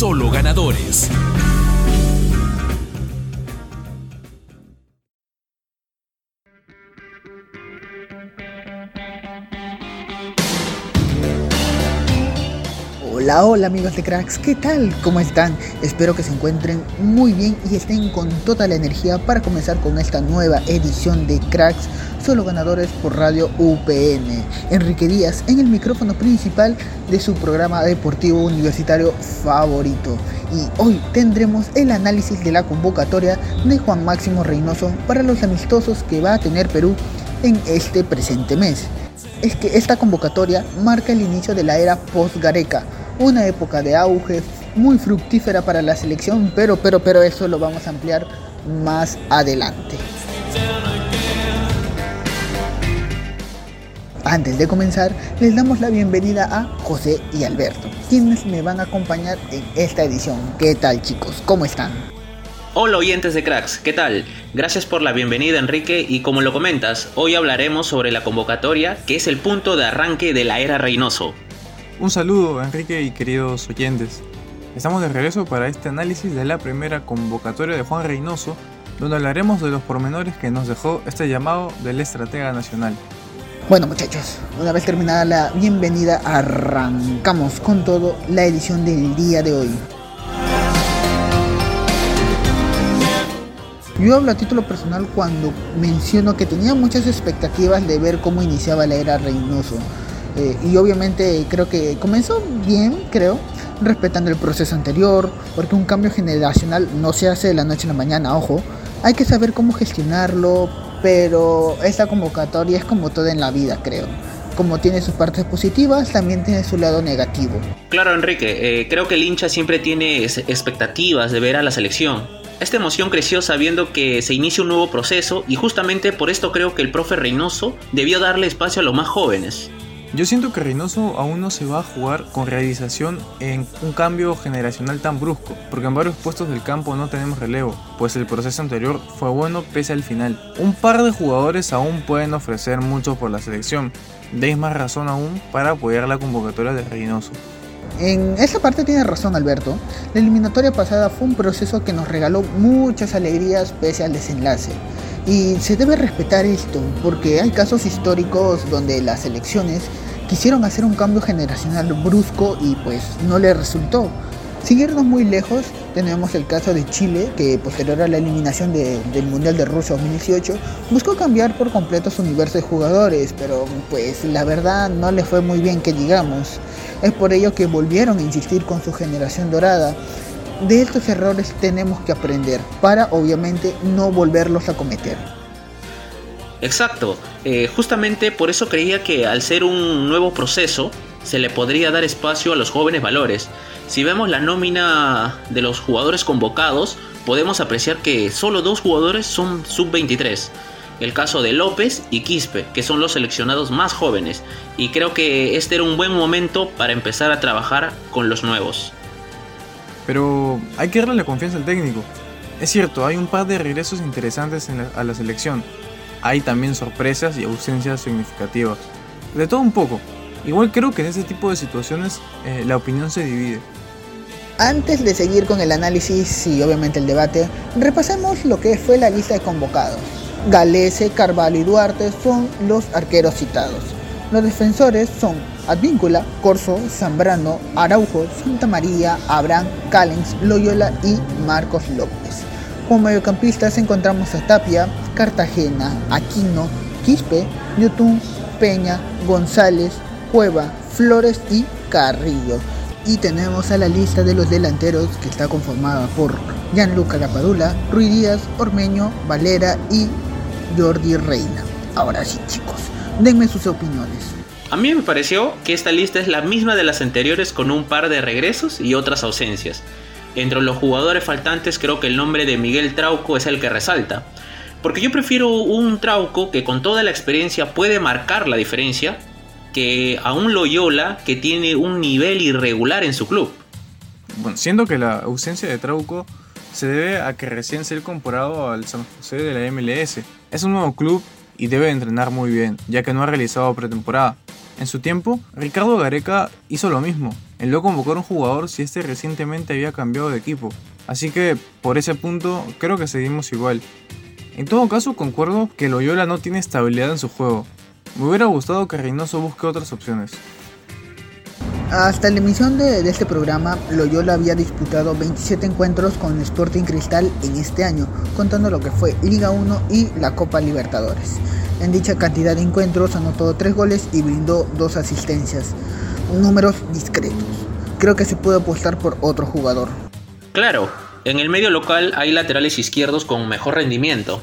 Solo ganadores. Hola, hola amigos de Cracks, ¿qué tal? ¿Cómo están? Espero que se encuentren muy bien y estén con toda la energía para comenzar con esta nueva edición de Cracks, solo ganadores por Radio UPN. Enrique Díaz en el micrófono principal de su programa deportivo universitario favorito. Y hoy tendremos el análisis de la convocatoria de Juan Máximo Reynoso para los amistosos que va a tener Perú en este presente mes es que esta convocatoria marca el inicio de la era post-Gareca, una época de auge muy fructífera para la selección, pero, pero, pero eso lo vamos a ampliar más adelante. Antes de comenzar, les damos la bienvenida a José y Alberto, quienes me van a acompañar en esta edición. ¿Qué tal chicos? ¿Cómo están? Hola oyentes de Cracks, ¿qué tal? Gracias por la bienvenida Enrique y como lo comentas, hoy hablaremos sobre la convocatoria que es el punto de arranque de la era Reynoso. Un saludo Enrique y queridos oyentes. Estamos de regreso para este análisis de la primera convocatoria de Juan Reynoso, donde hablaremos de los pormenores que nos dejó este llamado del estratega nacional. Bueno muchachos, una vez terminada la bienvenida, arrancamos con todo la edición del día de hoy. Yo hablo a título personal cuando menciono que tenía muchas expectativas de ver cómo iniciaba la era Reynoso. Eh, y obviamente creo que comenzó bien, creo, respetando el proceso anterior, porque un cambio generacional no se hace de la noche a la mañana, ojo. Hay que saber cómo gestionarlo, pero esta convocatoria es como todo en la vida, creo. Como tiene sus partes positivas, también tiene su lado negativo. Claro, Enrique, eh, creo que el hincha siempre tiene expectativas de ver a la selección esta emoción creció sabiendo que se inicia un nuevo proceso y justamente por esto creo que el profe Reynoso debió darle espacio a los más jóvenes. Yo siento que Reynoso aún no se va a jugar con realización en un cambio generacional tan brusco, porque en varios puestos del campo no tenemos relevo, pues el proceso anterior fue bueno pese al final. Un par de jugadores aún pueden ofrecer mucho por la selección, deis más razón aún para apoyar la convocatoria de Reynoso. En esa parte tiene razón Alberto. La eliminatoria pasada fue un proceso que nos regaló muchas alegrías pese al desenlace. Y se debe respetar esto, porque hay casos históricos donde las elecciones quisieron hacer un cambio generacional brusco y pues no le resultó. Siguiendo muy lejos, tenemos el caso de Chile, que posterior a la eliminación del Mundial de Rusia 2018, buscó cambiar por completo su universo de jugadores, pero pues la verdad no le fue muy bien que digamos. Es por ello que volvieron a insistir con su generación dorada. De estos errores tenemos que aprender para obviamente no volverlos a cometer. Exacto, eh, justamente por eso creía que al ser un nuevo proceso se le podría dar espacio a los jóvenes valores. Si vemos la nómina de los jugadores convocados, podemos apreciar que solo dos jugadores son sub-23 el caso de López y Quispe, que son los seleccionados más jóvenes, y creo que este era un buen momento para empezar a trabajar con los nuevos. Pero hay que darle la confianza al técnico. Es cierto, hay un par de regresos interesantes a la selección. Hay también sorpresas y ausencias significativas. De todo un poco. Igual creo que en este tipo de situaciones eh, la opinión se divide. Antes de seguir con el análisis y obviamente el debate, repasemos lo que fue la lista de convocados. Galese, Carvalho y Duarte son los arqueros citados. Los defensores son Advíncula, Corso, Zambrano, Araujo, Santa María, Abraham, Callens, Loyola y Marcos López. Como mediocampistas encontramos a Tapia, Cartagena, Aquino, Quispe, Newton, Peña, González, Cueva, Flores y Carrillo. Y tenemos a la lista de los delanteros que está conformada por Gianluca Lapadula, Rui Díaz, Ormeño, Valera y Jordi Reina. Ahora sí, chicos, denme sus opiniones. A mí me pareció que esta lista es la misma de las anteriores con un par de regresos y otras ausencias. Entre los jugadores faltantes creo que el nombre de Miguel Trauco es el que resalta. Porque yo prefiero un Trauco que con toda la experiencia puede marcar la diferencia que a un Loyola que tiene un nivel irregular en su club. Bueno, siendo que la ausencia de Trauco se debe a que recién se ha incorporado al San José de la MLS. Es un nuevo club y debe entrenar muy bien, ya que no ha realizado pretemporada. En su tiempo, Ricardo Gareca hizo lo mismo. Él lo convocó a un jugador si este recientemente había cambiado de equipo. Así que, por ese punto, creo que seguimos igual. En todo caso, concuerdo que Loyola no tiene estabilidad en su juego. Me hubiera gustado que Reynoso busque otras opciones. Hasta la emisión de, este programa, Loyola había disputado 27 encuentros con Sporting Cristal en este año, contando lo que fue Liga 1 y la Copa Libertadores. En dicha cantidad de encuentros anotó 3 goles y brindó 2 asistencias, números discretos. Creo que se puede apostar por otro jugador. Claro, en el medio local hay laterales izquierdos con mejor rendimiento.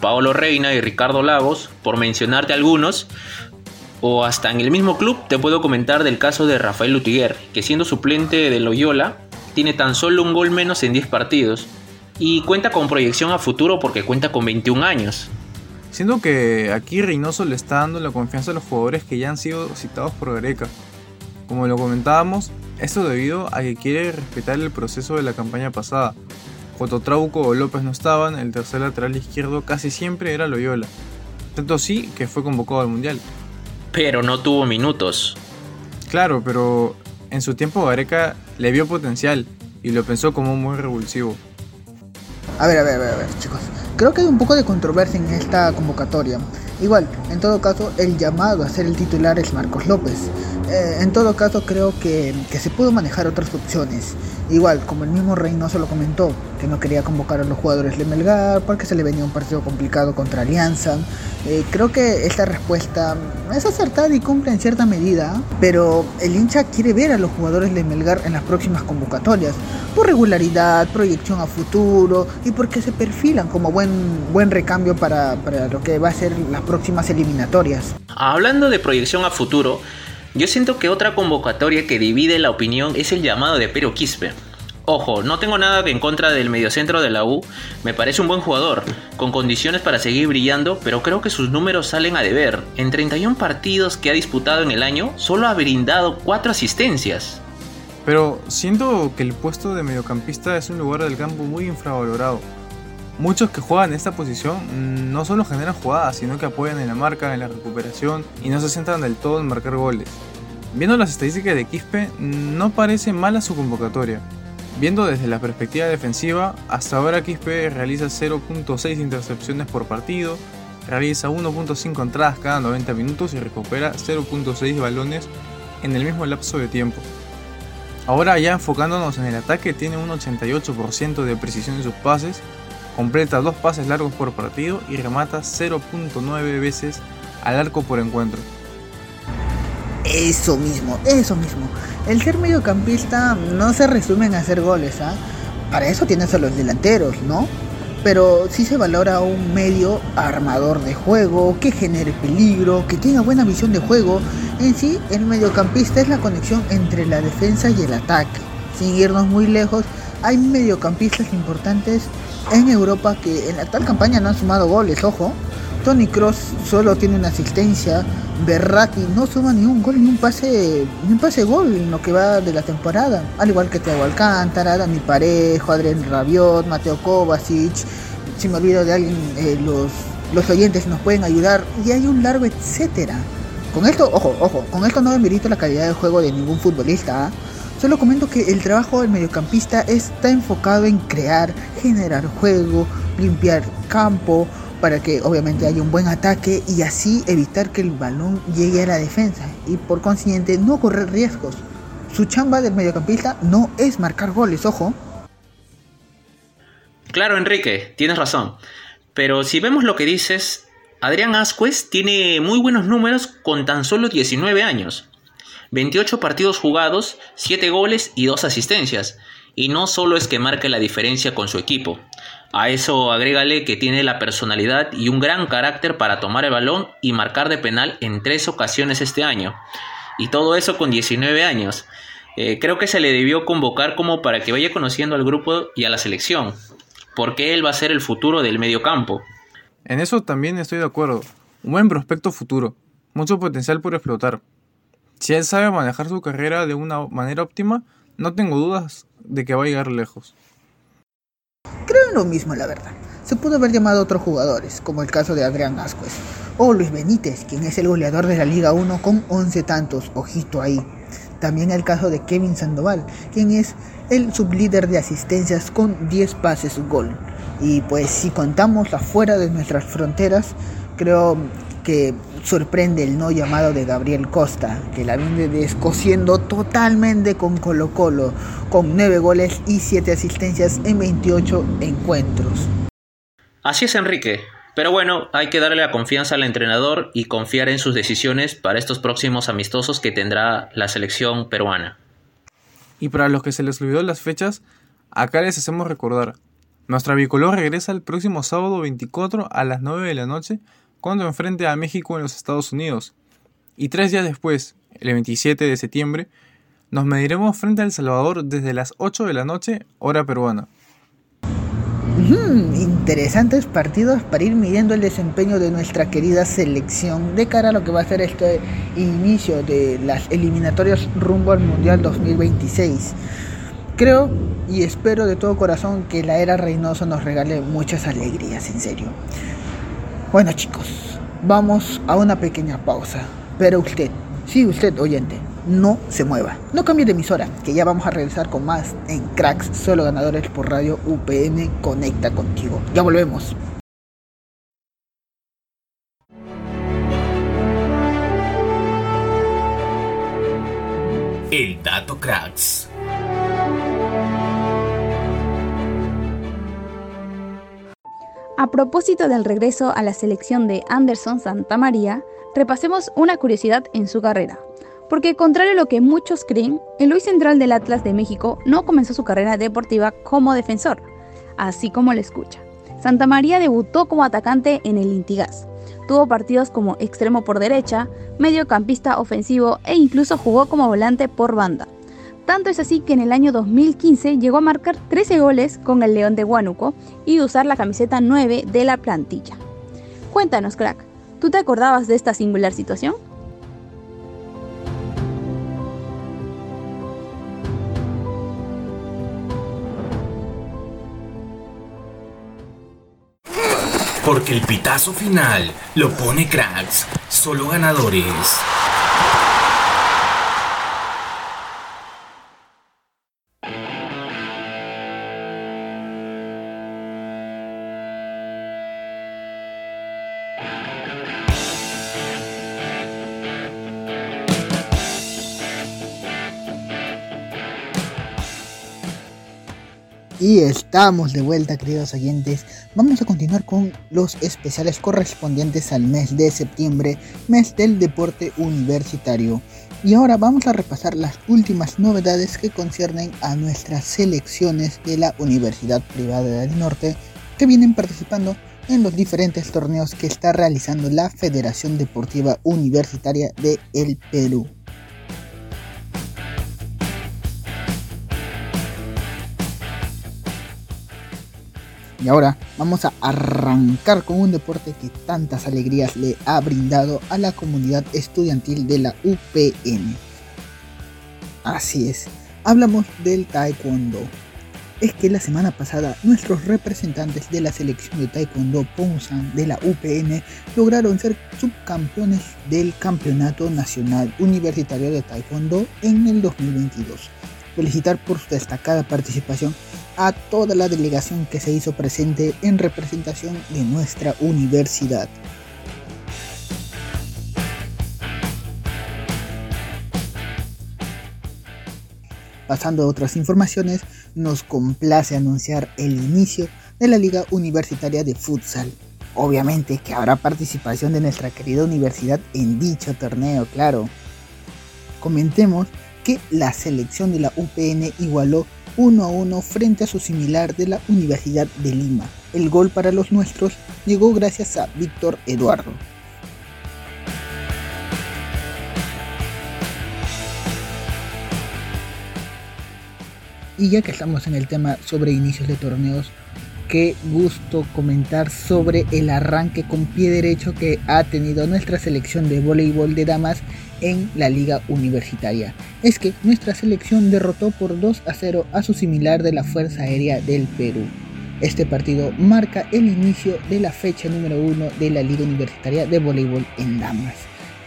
Paolo Reina y Ricardo Lagos, por mencionarte algunos, o hasta en el mismo club te puedo comentar del caso de Rafael Lutiguer, que siendo suplente de Loyola, tiene tan solo un gol menos en 10 partidos y cuenta con proyección a futuro porque cuenta con 21 años. Siendo que aquí Reynoso le está dando la confianza a los jugadores que ya han sido citados por Gareca. Como lo comentábamos, esto debido a que quiere respetar el proceso de la campaña pasada. Cuando Trauco o López no estaban, el tercer lateral izquierdo casi siempre era Loyola. Tanto sí que fue convocado al Mundial pero no tuvo minutos. Claro, pero en su tiempo Gareca le vio potencial y lo pensó como muy revulsivo. A ver, a ver, a ver, a ver, chicos. Creo que hay un poco de controversia en esta convocatoria. Igual, en todo caso, el llamado a ser el titular es Marcos López. Eh, en todo caso, creo que, que, se pudo manejar otras opciones. Igual, como el mismo Reynoso lo comentó, que no quería convocar a los jugadores de Melgar porque se le venía un partido complicado contra Alianza. Eh, creo que esta respuesta es acertada y cumple en cierta medida, pero el hincha quiere ver a los jugadores de Melgar en las próximas convocatorias, por regularidad, proyección a futuro y porque se perfilan como buen, buen recambio para, para lo que va a ser las próximas eliminatorias. Hablando de proyección a futuro, yo siento que otra convocatoria que divide la opinión es el llamado de Pero Quispe. Ojo, no tengo nada en contra del mediocentro de la U, me parece un buen jugador, con condiciones para seguir brillando, pero creo que sus números salen a deber. En 31 partidos que ha disputado en el año, solo ha brindado 4 asistencias. Pero siento que el puesto de mediocampista es un lugar del campo muy infravalorado. Muchos que juegan en esta posición no solo generan jugadas, sino que apoyan en la marca, en la recuperación y no se centran del todo en marcar goles. Viendo las estadísticas de Quispe, no parece mala su convocatoria. Viendo desde la perspectiva defensiva, hasta ahora Quispe realiza 0.6 intercepciones por partido, realiza 1.5 entradas cada 90 minutos y recupera 0.6 balones en el mismo lapso de tiempo. Ahora ya enfocándonos en el ataque, tiene un 88% de precisión en sus pases, completa dos pases largos por partido y remata 0.9 veces al arco por encuentro. Eso mismo, eso mismo. El ser mediocampista no se resume en hacer goles, ¿ah? Para eso tienes a los delanteros, ¿no? Pero sí se valora un medio armador de juego, que genere peligro, que tenga buena visión de juego. En sí, el mediocampista es la conexión entre la defensa y el ataque. Sin irnos muy lejos, hay mediocampistas importantes en Europa que en la actual campaña no han sumado goles, ojo. Tony Cross solo tiene una asistencia, Berratti no suma ni un gol ni un pase ni un pase gol en lo que va de la temporada, al igual que Thiago Alcántara, Dani Parejo, Adrián Rabiot, Mateo Kovacic, si me olvido de alguien, eh, los, los oyentes nos pueden ayudar y hay un largo etcétera. Con esto, ojo, ojo, con esto no demerito la calidad de juego de ningún futbolista, ¿ah? Solo comento que el trabajo del mediocampista está enfocado en crear, generar juego, limpiar campo, para que obviamente haya un buen ataque y así evitar que el balón llegue a la defensa y por consiguiente no correr riesgos. Su chamba del mediocampista no es marcar goles, ojo. Claro, Enrique, tienes razón. Pero si vemos lo que dices, Adrián Ascuez tiene muy buenos números con tan solo 19 años. 28 partidos jugados, 7 goles y 2 asistencias. Y no solo es que marque la diferencia con su equipo. A eso agrégale que tiene la personalidad y un gran carácter para tomar el balón y marcar de penal en tres ocasiones este año. Y todo eso con 19 años. Eh, creo que se le debió convocar como para que vaya conociendo al grupo y a la selección, porque él va a ser el futuro del medio campo. En eso también estoy de acuerdo. Un buen prospecto futuro, mucho potencial por explotar. Si él sabe manejar su carrera de una manera óptima, no tengo dudas de que va a llegar lejos. Creo lo mismo, la verdad. Se pudo haber llamado a otros jugadores, como el caso de Adrián Ascuez, o Luis Benítez, quien es el goleador de la Liga 1 con 11 tantos, ojito ahí. También el caso de Kevin Sandoval, quien es el sublíder de asistencias con 10 pases gol. Y pues si contamos afuera de nuestras fronteras, creo que sorprende el no llamado de Gabriel Costa, que la viene descosiendo totalmente con Colo Colo, con 9 goles y 7 asistencias en 28 encuentros. Así es Enrique, pero bueno, hay que darle la confianza al entrenador y confiar en sus decisiones para estos próximos amistosos que tendrá la selección peruana. Y para los que se les olvidó las fechas, acá les hacemos recordar. Nuestra bicolor regresa el próximo sábado 24 a las 9 de la noche cuando enfrente a México en los Estados Unidos. Y tres días después, el 27 de septiembre, nos mediremos frente a El Salvador desde las 8 de la noche, hora peruana. interesantes partidos para ir midiendo el desempeño de nuestra querida selección de cara a lo que va a ser este inicio de las eliminatorias rumbo al Mundial 2026. Creo y espero de todo corazón que la era Reynoso nos regale muchas alegrías, en serio. Bueno chicos, vamos a una pequeña pausa. Pero usted, sí usted oyente, no se mueva. No cambie de emisora, que ya vamos a regresar con más en Cracks Solo Ganadores por Radio UPN Conecta contigo. Ya volvemos. El dato Cracks. A propósito del regreso a la selección de Anderson Santamaría, repasemos una curiosidad en su carrera. Porque contrario a lo que muchos creen, el Luis Central del Atlas de México no comenzó su carrera deportiva como defensor, así como lo escucha. Santa María debutó como atacante en el Intigas. Tuvo partidos como extremo por derecha, mediocampista ofensivo e incluso jugó como volante por banda. Tanto es así que en el año 2015 llegó a marcar 13 goles con el León de Huánuco y usar la camiseta 9 de la plantilla. Cuéntanos, crack, ¿tú te acordabas de esta singular situación? Porque el pitazo final lo pone cracks, solo ganadores. Y estamos de vuelta, queridos oyentes. Vamos a continuar con los especiales correspondientes al mes de septiembre, mes del deporte universitario. Y ahora vamos a repasar las últimas novedades que conciernen a nuestras selecciones de la Universidad Privada del Norte que vienen participando en los diferentes torneos que está realizando la Federación Deportiva Universitaria de El Perú. Y ahora vamos a arrancar con un deporte que tantas alegrías le ha brindado a la comunidad estudiantil de la UPN. Así es, hablamos del taekwondo. Es que la semana pasada nuestros representantes de la selección de taekwondo Pongsan de la UPN lograron ser subcampeones del Campeonato Nacional Universitario de Taekwondo en el 2022 felicitar por su destacada participación a toda la delegación que se hizo presente en representación de nuestra universidad. Pasando a otras informaciones, nos complace anunciar el inicio de la Liga Universitaria de Futsal. Obviamente que habrá participación de nuestra querida universidad en dicho torneo, claro. Comentemos que la selección de la UPN igualó 1 a 1 frente a su similar de la Universidad de Lima. El gol para los nuestros llegó gracias a Víctor Eduardo. Y ya que estamos en el tema sobre inicios de torneos, qué gusto comentar sobre el arranque con pie derecho que ha tenido nuestra selección de voleibol de damas en la liga universitaria. Es que nuestra selección derrotó por 2 a 0 a su similar de la Fuerza Aérea del Perú. Este partido marca el inicio de la fecha número 1 de la liga universitaria de voleibol en damas.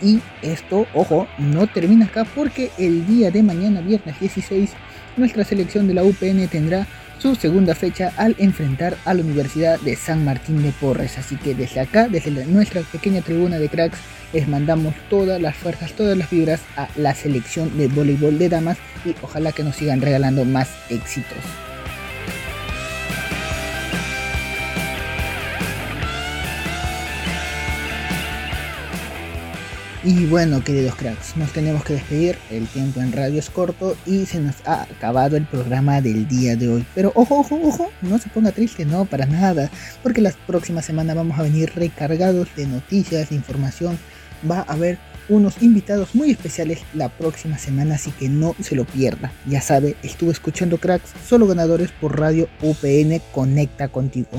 Y esto, ojo, no termina acá porque el día de mañana, viernes 16, nuestra selección de la UPN tendrá su segunda fecha al enfrentar a la Universidad de San Martín de Porres. Así que desde acá, desde nuestra pequeña tribuna de cracks, les mandamos todas las fuerzas, todas las vibras a la selección de voleibol de damas y ojalá que nos sigan regalando más éxitos. Y bueno, queridos cracks, nos tenemos que despedir. El tiempo en radio es corto y se nos ha acabado el programa del día de hoy. Pero ojo, ojo, ojo, no se ponga triste, no, para nada. Porque la próxima semana vamos a venir recargados de noticias, de información. Va a haber unos invitados muy especiales la próxima semana, así que no se lo pierda. Ya sabe, estuve escuchando cracks, solo ganadores por radio UPN Conecta contigo.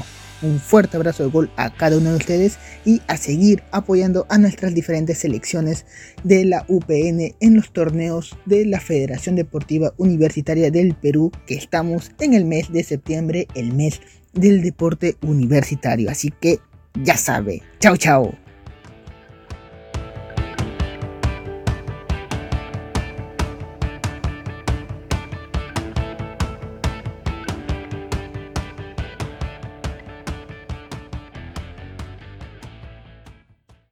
Un fuerte abrazo de gol a cada uno de ustedes y a seguir apoyando a nuestras diferentes selecciones de la UPN en los torneos de la Federación Deportiva Universitaria del Perú, que estamos en el mes de septiembre, el mes del deporte universitario. Así que ya sabe. Chao, chao.